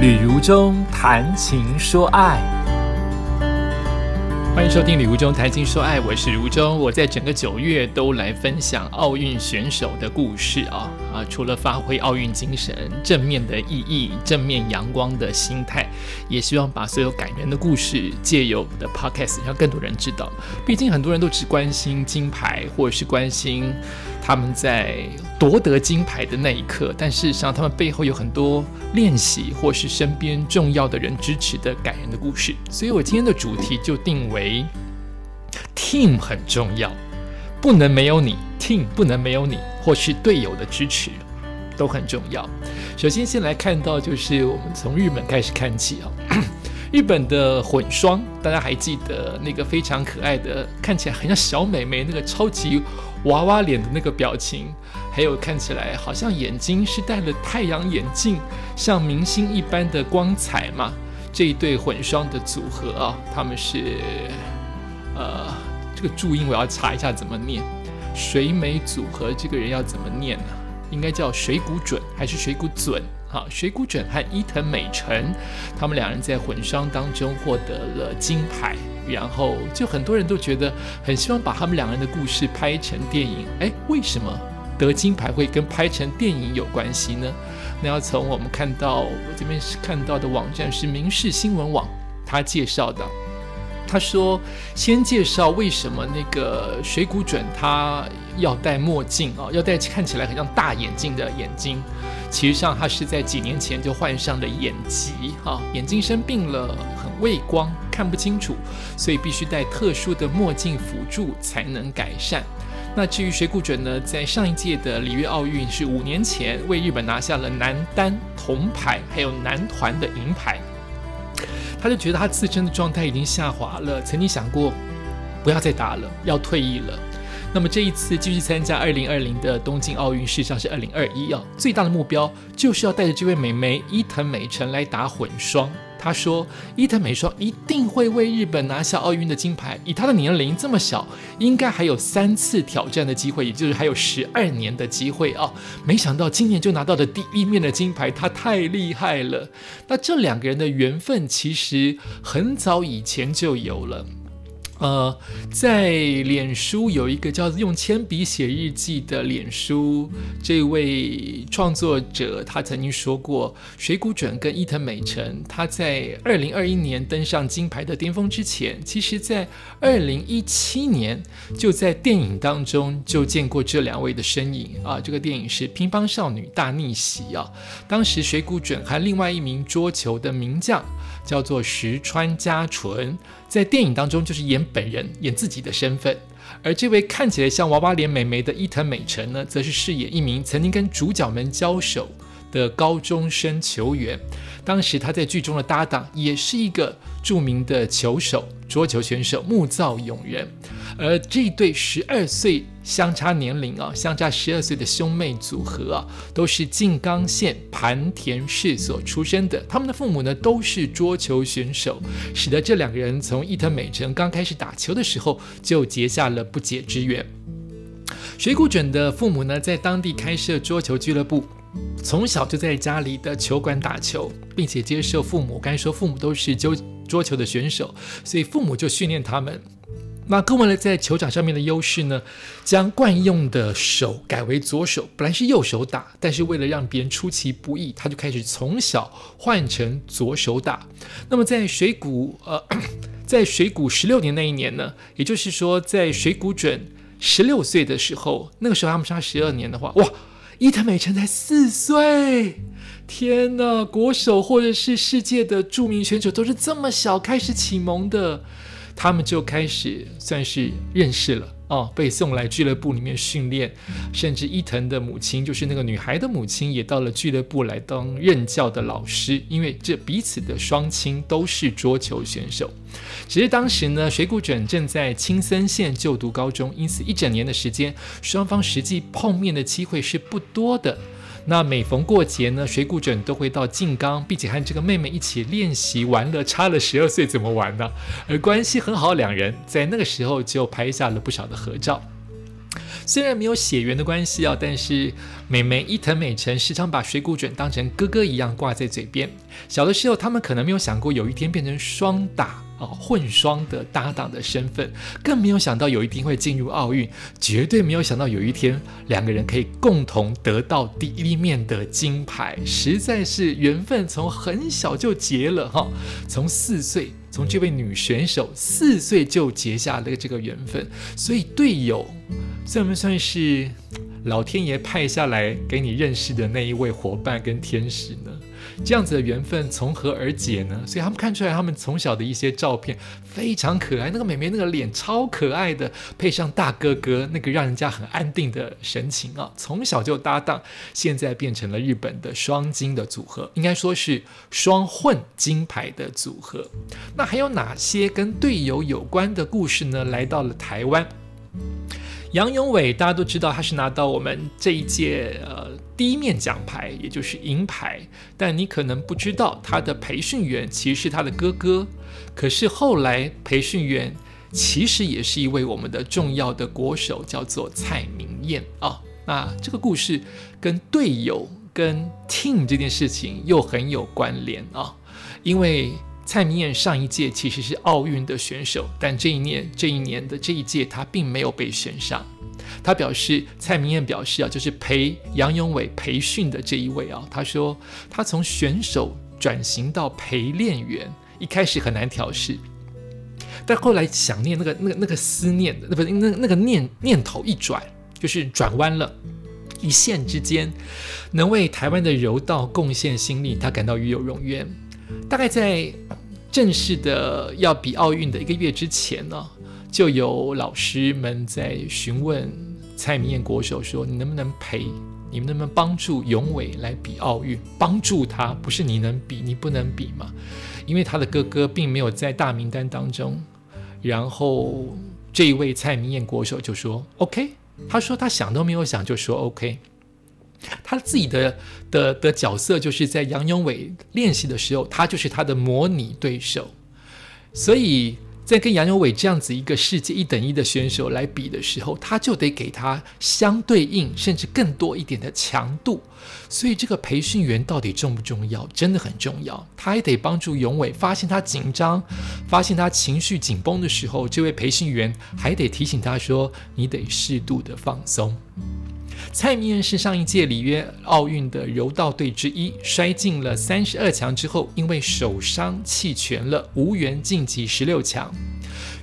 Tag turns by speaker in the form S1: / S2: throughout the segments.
S1: 旅如中谈情说爱，
S2: 欢迎收听《旅如中谈情说爱》，我是如中。我在整个九月都来分享奥运选手的故事啊啊！除了发挥奥运精神、正面的意义、正面阳光的心态，也希望把所有感人的故事借由我的 podcast 让更多人知道。毕竟很多人都只关心金牌，或者是关心。他们在夺得金牌的那一刻，但事实上，他们背后有很多练习，或是身边重要的人支持的感人的故事。所以我今天的主题就定为 “team 很重要，不能没有你 ”，team 不能没有你，或是队友的支持都很重要。首先，先来看到就是我们从日本开始看起啊，日本的混双，大家还记得那个非常可爱的，看起来很像小美眉，那个超级。娃娃脸的那个表情，还有看起来好像眼睛是戴了太阳眼镜，像明星一般的光彩嘛。这一对混双的组合啊，他们是呃，这个注音我要查一下怎么念。水美组合这个人要怎么念呢？应该叫水谷准还是水谷准？好，水谷准和伊藤美诚，他们两人在混双当中获得了金牌。然后就很多人都觉得很希望把他们两个人的故事拍成电影。哎，为什么得金牌会跟拍成电影有关系呢？那要从我们看到我这边是看到的网站是民事新闻网，他介绍的。他说先介绍为什么那个水谷准他要戴墨镜啊，要戴看起来很像大眼镜的眼睛。其实上他是在几年前就患上了眼疾哈，眼睛生病了，畏光。看不清楚，所以必须戴特殊的墨镜辅助才能改善。那至于水谷准呢，在上一届的里约奥运是五年前为日本拿下了男单铜牌，还有男团的银牌。他就觉得他自身的状态已经下滑了，曾经想过不要再打了，要退役了。那么这一次继续参加二零二零的东京奥运，事实上是二零二一啊，最大的目标就是要带着这位美眉伊藤美诚来打混双。他说：“伊藤美双一定会为日本拿下奥运的金牌。以他的年龄这么小，应该还有三次挑战的机会，也就是还有十二年的机会啊！没想到今年就拿到了第一面的金牌，他太厉害了。那这两个人的缘分其实很早以前就有了。”呃，在脸书有一个叫“用铅笔写日记”的脸书，这位创作者他曾经说过，水谷准跟伊藤美诚，他在二零二一年登上金牌的巅峰之前，其实在二零一七年就在电影当中就见过这两位的身影啊。这个电影是《乒乓少女大逆袭》啊，当时水谷准和另外一名桌球的名将叫做石川佳纯。在电影当中，就是演本人，演自己的身份；而这位看起来像娃娃脸美眉的伊藤美诚呢，则是饰演一名曾经跟主角们交手的高中生球员。当时他在剧中的搭档也是一个著名的球手。桌球选手木造永人，而这对十二岁相差年龄啊，相差十二岁的兄妹组合啊，都是静冈县盘田市所出生的。他们的父母呢，都是桌球选手，使得这两个人从伊藤美诚刚开始打球的时候就结下了不解之缘。水谷准的父母呢，在当地开设桌球俱乐部，从小就在家里的球馆打球，并且接受父母，刚才说父母都是。桌球的选手，所以父母就训练他们。那更为了在球场上面的优势呢，将惯用的手改为左手。本来是右手打，但是为了让别人出其不意，他就开始从小换成左手打。那么在水谷呃，在水谷十六年那一年呢，也就是说在水谷准十六岁的时候，那个时候他们差十二年的话，哇，伊藤美诚才四岁。天呐，国手或者是世界的著名选手都是这么小开始启蒙的，他们就开始算是认识了哦，被送来俱乐部里面训练，甚至伊藤的母亲，就是那个女孩的母亲，也到了俱乐部来当任教的老师，因为这彼此的双亲都是桌球选手。只是当时呢，水谷隼正在青森县就读高中，因此一整年的时间，双方实际碰面的机会是不多的。那每逢过节呢，水谷隼都会到静冈，并且和这个妹妹一起练习玩乐。差了十二岁怎么玩呢？而关系很好，两人在那个时候就拍下了不少的合照。虽然没有血缘的关系啊，但是美眉伊藤美诚时常把水谷隼当成哥哥一样挂在嘴边。小的时候，他们可能没有想过有一天变成双打啊混双的搭档的身份，更没有想到有一天会进入奥运，绝对没有想到有一天两个人可以共同得到第一面的金牌，实在是缘分从很小就结了哈，从四岁。从这位女选手四岁就结下了这个缘分，所以队友算不算是老天爷派下来给你认识的那一位伙伴跟天使呢？这样子的缘分从何而解呢？所以他们看出来，他们从小的一些照片非常可爱。那个美眉那个脸超可爱的，配上大哥哥那个让人家很安定的神情啊，从小就搭档，现在变成了日本的双金的组合，应该说是双混金牌的组合。那还有哪些跟队友有关的故事呢？来到了台湾。杨永伟，大家都知道他是拿到我们这一届呃第一面奖牌，也就是银牌。但你可能不知道，他的培训员其实是他的哥哥。可是后来培训员其实也是一位我们的重要的国手，叫做蔡明燕啊。那这个故事跟队友跟 team 这件事情又很有关联啊，因为。蔡明燕上一届其实是奥运的选手，但这一年这一年的这一届他并没有被选上。他表示，蔡明燕表示啊，就是陪杨永伟培训的这一位啊，他说他从选手转型到陪练员，一开始很难调试，但后来想念那个那个那个思念的，那不是那那个念念头一转，就是转弯了，一线之间能为台湾的柔道贡献心力，他感到与有荣焉。大概在。正式的要比奥运的一个月之前呢，就有老师们在询问蔡明燕国手说：“你能不能陪？你们能不能帮助永伟来比奥运？帮助他不是你能比，你不能比吗？因为他的哥哥并没有在大名单当中。”然后这一位蔡明燕国手就说：“OK。”他说他想都没有想就说 “OK”。他自己的的的角色就是在杨永伟练习的时候，他就是他的模拟对手，所以在跟杨永伟这样子一个世界一等一的选手来比的时候，他就得给他相对应甚至更多一点的强度。所以这个培训员到底重不重要？真的很重要。他还得帮助永伟发现他紧张、发现他情绪紧绷的时候，这位培训员还得提醒他说：“你得适度的放松。”蔡明是上一届里约奥运的柔道队之一，摔进了三十二强之后，因为手伤弃权了，无缘晋级十六强。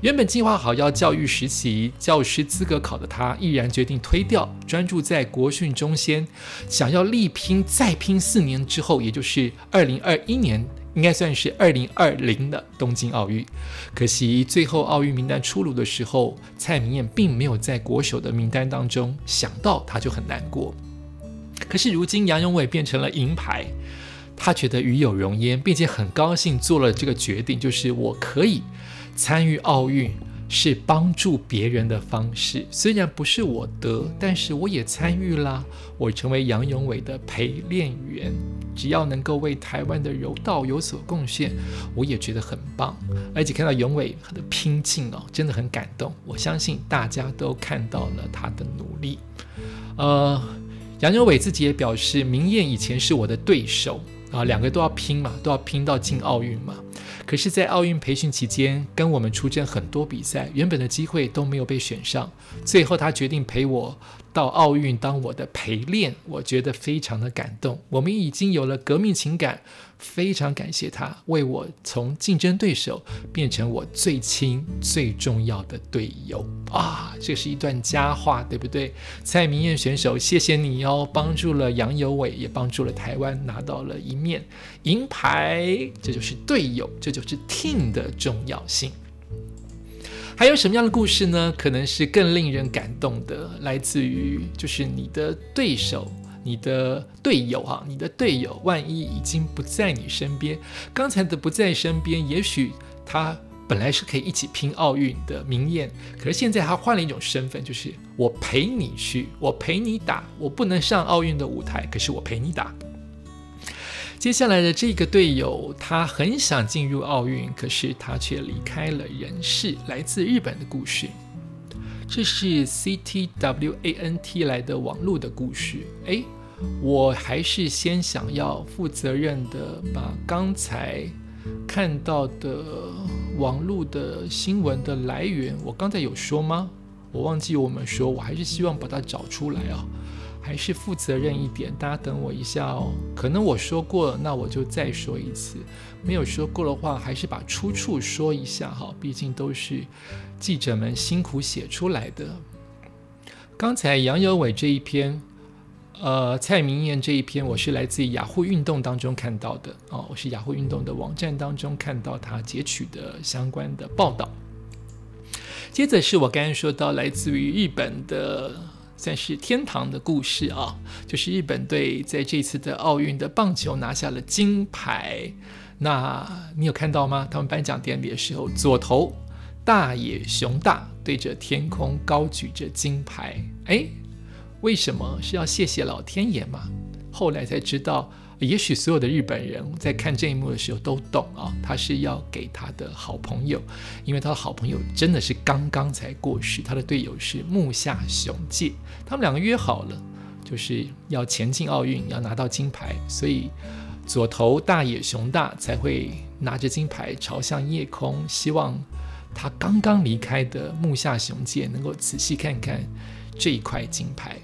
S2: 原本计划好要教育实习教师资格考的他，毅然决定推掉，专注在国训中先，想要力拼再拼四年之后，也就是二零二一年。应该算是二零二零的东京奥运，可惜最后奥运名单出炉的时候，蔡明燕并没有在国手的名单当中，想到他就很难过。可是如今杨永伟变成了银牌，他觉得与有荣焉，并且很高兴做了这个决定，就是我可以参与奥运。是帮助别人的方式，虽然不是我得，但是我也参与啦。我成为杨永伟的陪练员，只要能够为台湾的柔道有所贡献，我也觉得很棒。而且看到永伟的拼劲哦，真的很感动。我相信大家都看到了他的努力。呃，杨永伟自己也表示，明艳以前是我的对手啊，两个都要拼嘛，都要拼到进奥运嘛。可是，在奥运培训期间，跟我们出征很多比赛，原本的机会都没有被选上。最后，他决定陪我到奥运当我的陪练，我觉得非常的感动。我们已经有了革命情感。非常感谢他为我从竞争对手变成我最亲最重要的队友啊！这是一段佳话，对不对？蔡明燕选手，谢谢你哦，帮助了杨友伟，也帮助了台湾拿到了一面银牌。这就是队友，这就是 team 的重要性。还有什么样的故事呢？可能是更令人感动的，来自于就是你的对手。你的队友哈，你的队友万一已经不在你身边，刚才的不在身边，也许他本来是可以一起拼奥运的明艳，可是现在他换了一种身份，就是我陪你去，我陪你打，我不能上奥运的舞台，可是我陪你打。接下来的这个队友，他很想进入奥运，可是他却离开了人世。来自日本的故事。这是 C T W A N T 来的网络的故事。诶，我还是先想要负责任的把刚才看到的网络的新闻的来源，我刚才有说吗？我忘记我们说，我还是希望把它找出来啊。还是负责任一点，大家等我一下哦。可能我说过了，那我就再说一次；没有说过的话，还是把出处说一下哈。毕竟都是记者们辛苦写出来的。刚才杨有伟这一篇，呃，蔡明燕这一篇，我是来自雅虎运动当中看到的哦。我是雅虎运动的网站当中看到他截取的相关的报道。接着是我刚刚说到来自于日本的。算是天堂的故事啊，就是日本队在这次的奥运的棒球拿下了金牌。那你有看到吗？他们颁奖典礼的时候，左头大野熊大对着天空高举着金牌。哎，为什么是要谢谢老天爷吗？后来才知道。也许所有的日本人在看这一幕的时候都懂啊，他是要给他的好朋友，因为他的好朋友真的是刚刚才过世，他的队友是木下雄介，他们两个约好了，就是要前进奥运，要拿到金牌，所以左投大野雄大才会拿着金牌朝向夜空，希望他刚刚离开的木下雄介能够仔细看看这一块金牌。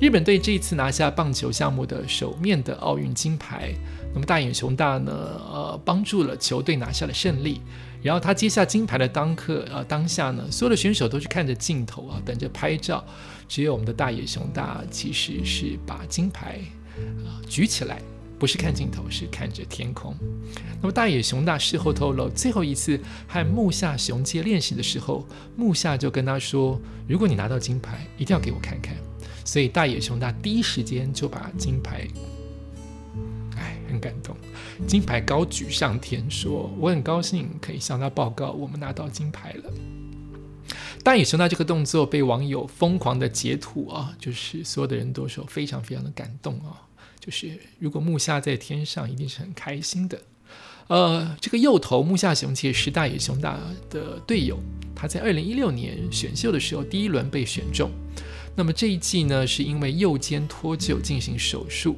S2: 日本队这一次拿下棒球项目的首面的奥运金牌，那么大眼熊大呢？呃，帮助了球队拿下了胜利。然后他接下金牌的当刻，呃，当下呢，所有的选手都是看着镜头啊，等着拍照。只有我们的大野熊大其实是把金牌啊举起来，不是看镜头，是看着天空。那么大野熊大事后透露，最后一次和木下雄介练习的时候，木下就跟他说：“如果你拿到金牌，一定要给我看看。”所以大野雄大第一时间就把金牌，哎，很感动，金牌高举上天，说我很高兴可以向他报告，我们拿到金牌了。大野雄大这个动作被网友疯狂的截图啊，就是所有的人都说非常非常的感动啊，就是如果木下在天上，一定是很开心的。呃，这个右投木下雄介是大野雄大的队友，他在二零一六年选秀的时候第一轮被选中。那么这一季呢，是因为右肩脱臼进行手术。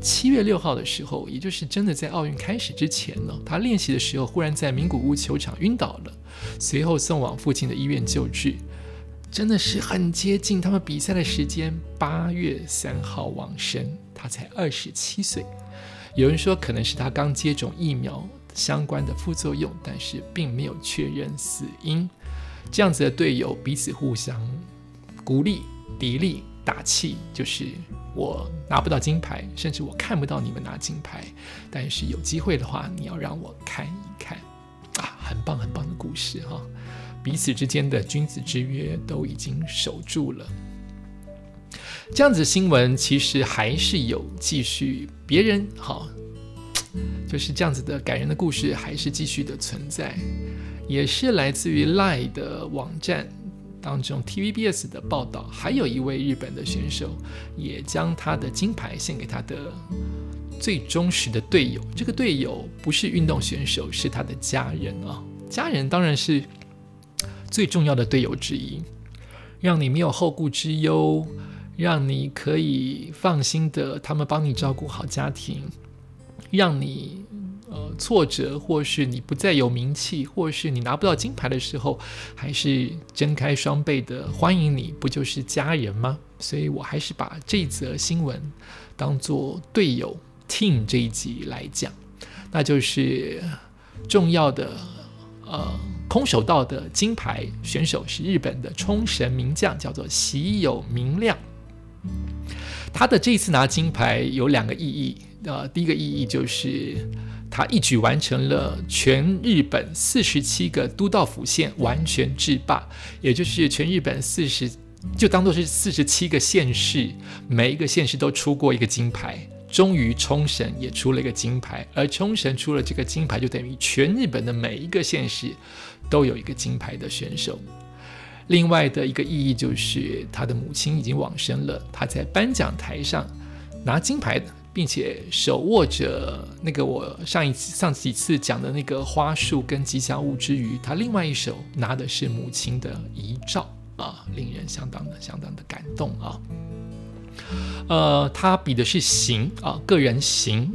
S2: 七月六号的时候，也就是真的在奥运开始之前呢，他练习的时候忽然在名古屋球场晕倒了，随后送往附近的医院救治。真的是很接近他们比赛的时间，八月三号往生，他才二十七岁。有人说可能是他刚接种疫苗相关的副作用，但是并没有确认死因。这样子的队友彼此互相鼓励。砥砺打气，就是我拿不到金牌，甚至我看不到你们拿金牌，但是有机会的话，你要让我看一看啊，很棒很棒的故事哈，彼此之间的君子之约都已经守住了。这样子新闻其实还是有继续，别人哈，就是这样子的感人的故事还是继续的存在，也是来自于 Lie 的网站。当中，TVBS 的报道，还有一位日本的选手，也将他的金牌献给他的最忠实的队友。这个队友不是运动选手，是他的家人啊！家人当然是最重要的队友之一，让你没有后顾之忧，让你可以放心的，他们帮你照顾好家庭，让你。呃，挫折，或是你不再有名气，或是你拿不到金牌的时候，还是睁开双臂的欢迎你，不就是家人吗？所以我还是把这则新闻当做队友 team 这一集来讲，那就是重要的呃空手道的金牌选手是日本的冲绳名将，叫做喜友明亮。他的这次拿金牌有两个意义，呃，第一个意义就是。他一举完成了全日本四十七个都道府县完全制霸，也就是全日本四十，就当做是四十七个县市，每一个县市都出过一个金牌。终于冲绳也出了一个金牌，而冲绳出了这个金牌，就等于全日本的每一个县市都有一个金牌的选手。另外的一个意义就是，他的母亲已经往生了，他在颁奖台上拿金牌。并且手握着那个我上一、上几次讲的那个花束跟吉祥物之余，他另外一手拿的是母亲的遗照啊，令人相当的相当的感动啊。呃，他比的是形啊，个人形，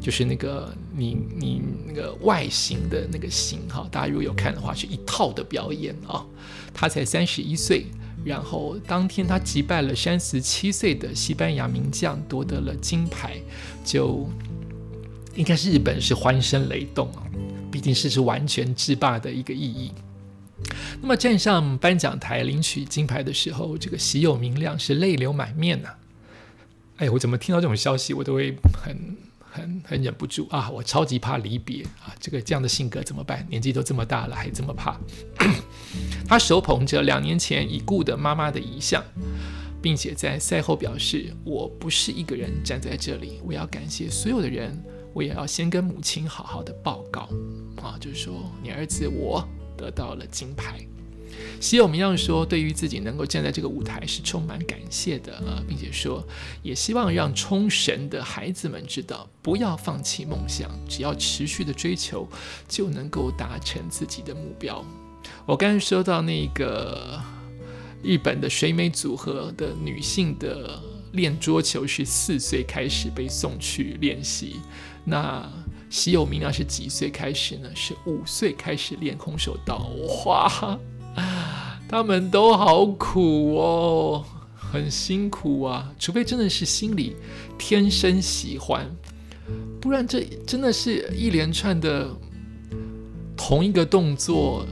S2: 就是那个你你那个外形的那个形哈。大家如果有看的话，是一套的表演啊。他才三十一岁，然后当天他击败了三十七岁的西班牙名将，夺得了金牌，就应该是日本是欢声雷动啊，毕竟是是完全制霸的一个意义。那么站上颁奖台领取金牌的时候，这个喜有明亮是泪流满面呐。哎，我怎么听到这种消息，我都会很很很忍不住啊！我超级怕离别啊！这个这样的性格怎么办？年纪都这么大了，还这么怕。他手捧着两年前已故的妈妈的遗像，并且在赛后表示：“我不是一个人站在这里，我要感谢所有的人，我也要先跟母亲好好的报告啊，就是说你儿子我得到了金牌。”希有明亮说：“对于自己能够站在这个舞台是充满感谢的啊，并且说也希望让冲绳的孩子们知道，不要放弃梦想，只要持续的追求，就能够达成自己的目标。”我刚才说到那个日本的水美组合的女性的练桌球是四岁开始被送去练习，那西有明亮是几岁开始呢？是五岁开始练空手道，哇！他们都好苦哦，很辛苦啊！除非真的是心里天生喜欢，不然这真的是一连串的同一个动作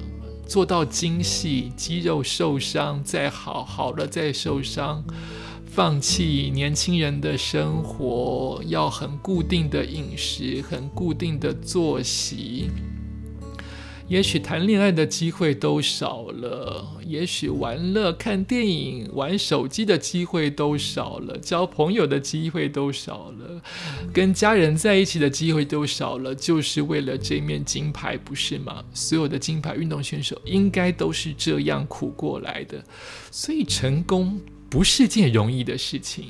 S2: 做到精细，肌肉受伤再好，好了再受伤，放弃年轻人的生活，要很固定的饮食，很固定的作息。也许谈恋爱的机会都少了，也许玩乐、看电影、玩手机的机会都少了，交朋友的机会都少了，跟家人在一起的机会都少了，就是为了这面金牌，不是吗？所有的金牌运动选手应该都是这样苦过来的，所以成功不是件容易的事情，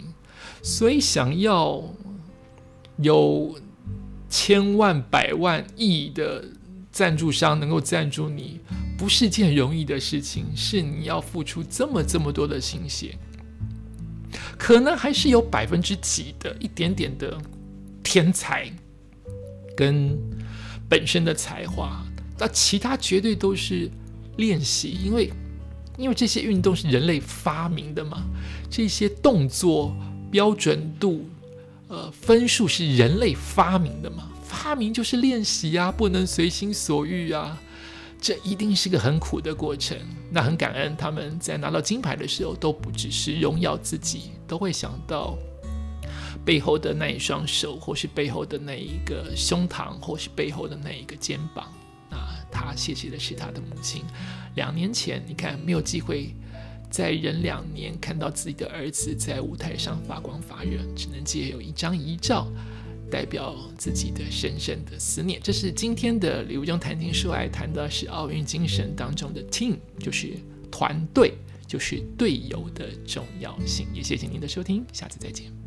S2: 所以想要有千万、百万、亿的。赞助商能够赞助你，不是件容易的事情，是你要付出这么这么多的心血。可能还是有百分之几的一点点的天才跟本身的才华，那其他绝对都是练习，因为因为这些运动是人类发明的嘛，这些动作标准度、呃分数是人类发明的嘛。发明就是练习啊，不能随心所欲啊，这一定是个很苦的过程。那很感恩他们在拿到金牌的时候，都不只是荣耀自己，都会想到背后的那一双手，或是背后的那一个胸膛，或是背后的那一个肩膀。那他谢谢的是他的母亲。两年前，你看没有机会再忍两年看到自己的儿子在舞台上发光发热，只能借有一张遗照。代表自己的深深的思念，这是今天的礼物中谈情说爱，谈的是奥运精神当中的 team，就是团队，就是队友的重要性。也谢谢您的收听，下次再见。